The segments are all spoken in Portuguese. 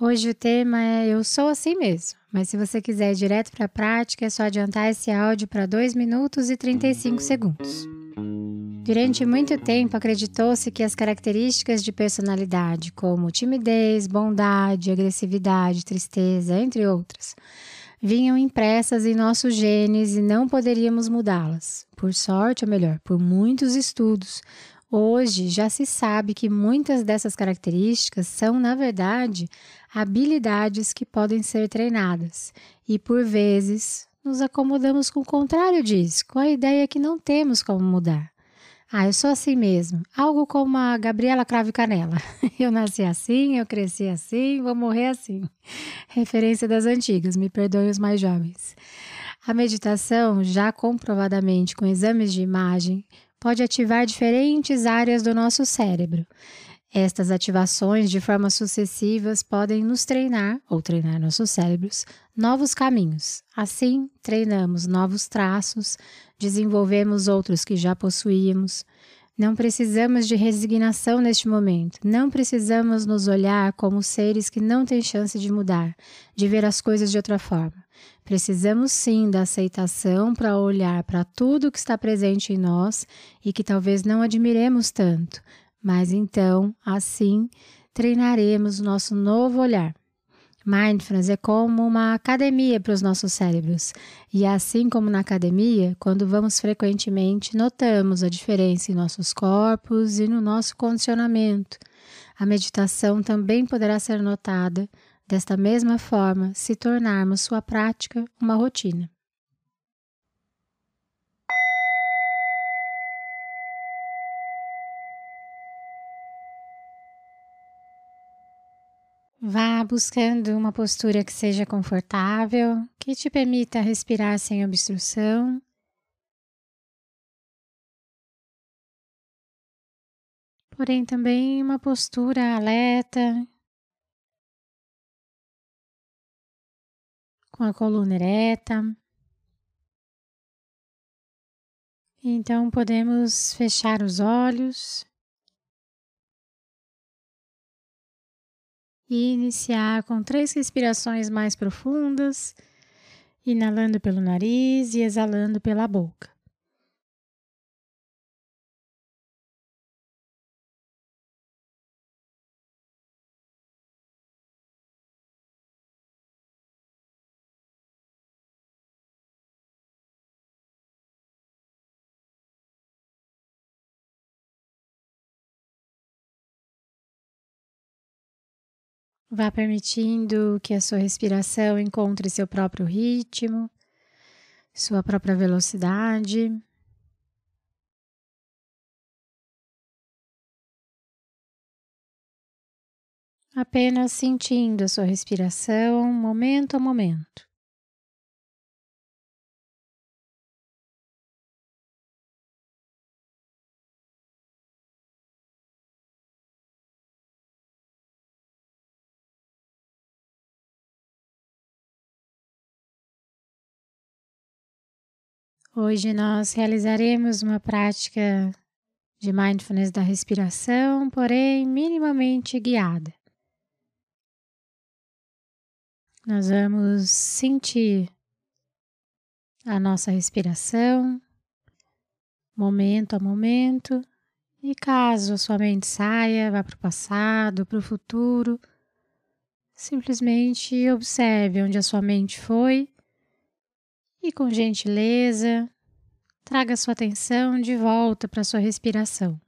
Hoje o tema é Eu sou assim mesmo, mas se você quiser ir direto para a prática, é só adiantar esse áudio para 2 minutos e 35 segundos. Durante muito tempo, acreditou-se que as características de personalidade, como timidez, bondade, agressividade, tristeza, entre outras, vinham impressas em nossos genes e não poderíamos mudá-las. Por sorte, ou melhor, por muitos estudos, Hoje já se sabe que muitas dessas características são, na verdade, habilidades que podem ser treinadas e, por vezes, nos acomodamos com o contrário disso, com a ideia que não temos como mudar. Ah, eu sou assim mesmo. Algo como a Gabriela Crave Canela. Eu nasci assim, eu cresci assim, vou morrer assim. Referência das antigas, me perdoem os mais jovens. A meditação, já comprovadamente com exames de imagem, pode ativar diferentes áreas do nosso cérebro. Estas ativações, de formas sucessivas, podem nos treinar, ou treinar nossos cérebros, novos caminhos. Assim, treinamos novos traços, desenvolvemos outros que já possuíamos. Não precisamos de resignação neste momento. Não precisamos nos olhar como seres que não têm chance de mudar, de ver as coisas de outra forma. Precisamos sim da aceitação para olhar para tudo que está presente em nós e que talvez não admiremos tanto, mas então, assim, treinaremos o nosso novo olhar. Mindfulness é como uma academia para os nossos cérebros. E assim como na academia, quando vamos frequentemente, notamos a diferença em nossos corpos e no nosso condicionamento. A meditação também poderá ser notada Desta mesma forma, se tornarmos sua prática uma rotina. Vá buscando uma postura que seja confortável, que te permita respirar sem obstrução. Porém, também uma postura alerta, com a coluna ereta. Então podemos fechar os olhos e iniciar com três respirações mais profundas, inalando pelo nariz e exalando pela boca. Vá permitindo que a sua respiração encontre seu próprio ritmo, sua própria velocidade. Apenas sentindo a sua respiração momento a momento. Hoje nós realizaremos uma prática de mindfulness da respiração, porém minimamente guiada. Nós vamos sentir a nossa respiração, momento a momento, e caso a sua mente saia, vá para o passado, para o futuro, simplesmente observe onde a sua mente foi e com gentileza traga sua atenção de volta para sua respiração.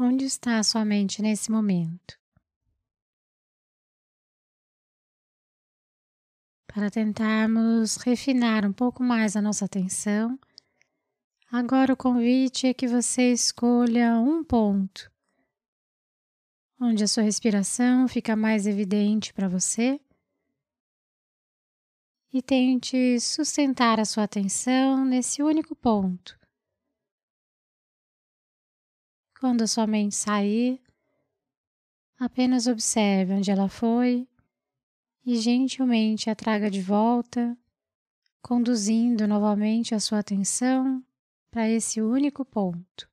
Onde está a sua mente nesse momento? Para tentarmos refinar um pouco mais a nossa atenção, agora o convite é que você escolha um ponto onde a sua respiração fica mais evidente para você e tente sustentar a sua atenção nesse único ponto. Quando a sua mente sair, apenas observe onde ela foi e gentilmente a traga de volta, conduzindo novamente a sua atenção para esse único ponto.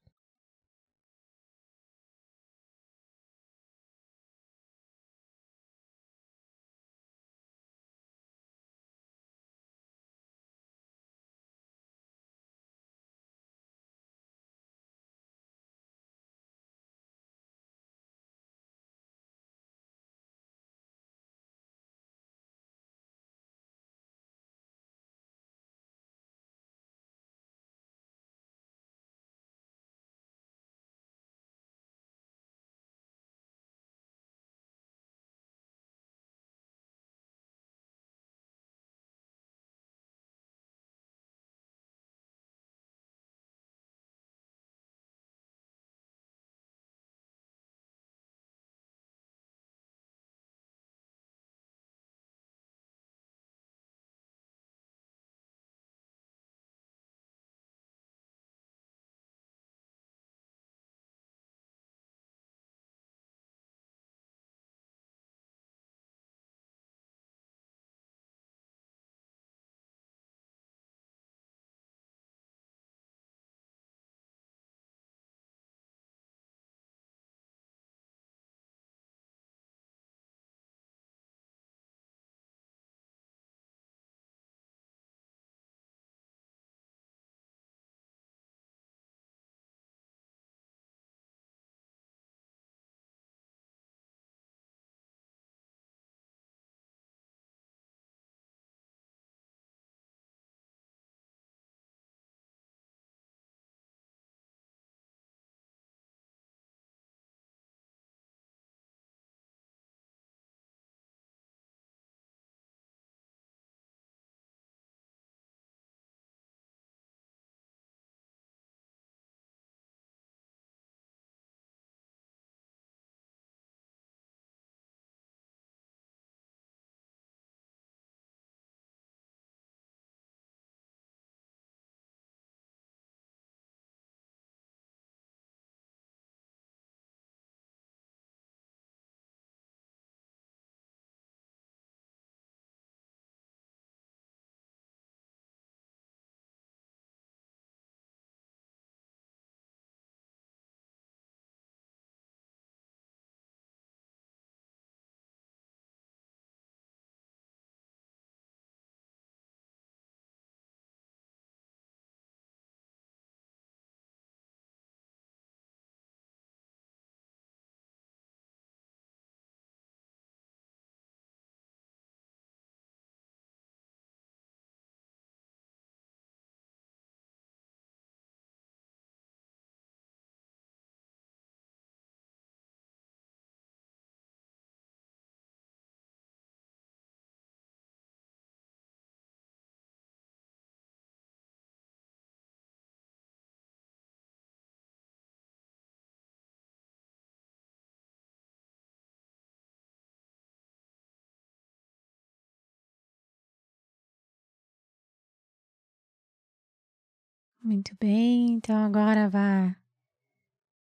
Muito bem, então agora vá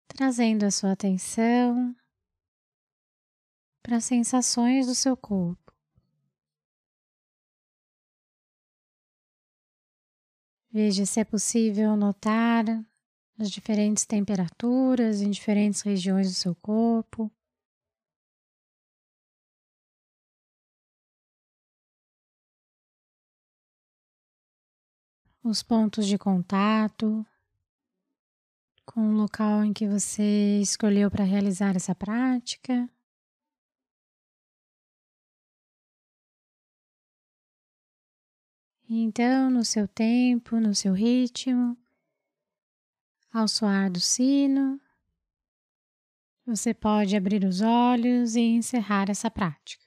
trazendo a sua atenção para as sensações do seu corpo. Veja se é possível notar as diferentes temperaturas em diferentes regiões do seu corpo. Os pontos de contato com o local em que você escolheu para realizar essa prática. Então, no seu tempo, no seu ritmo, ao soar do sino, você pode abrir os olhos e encerrar essa prática.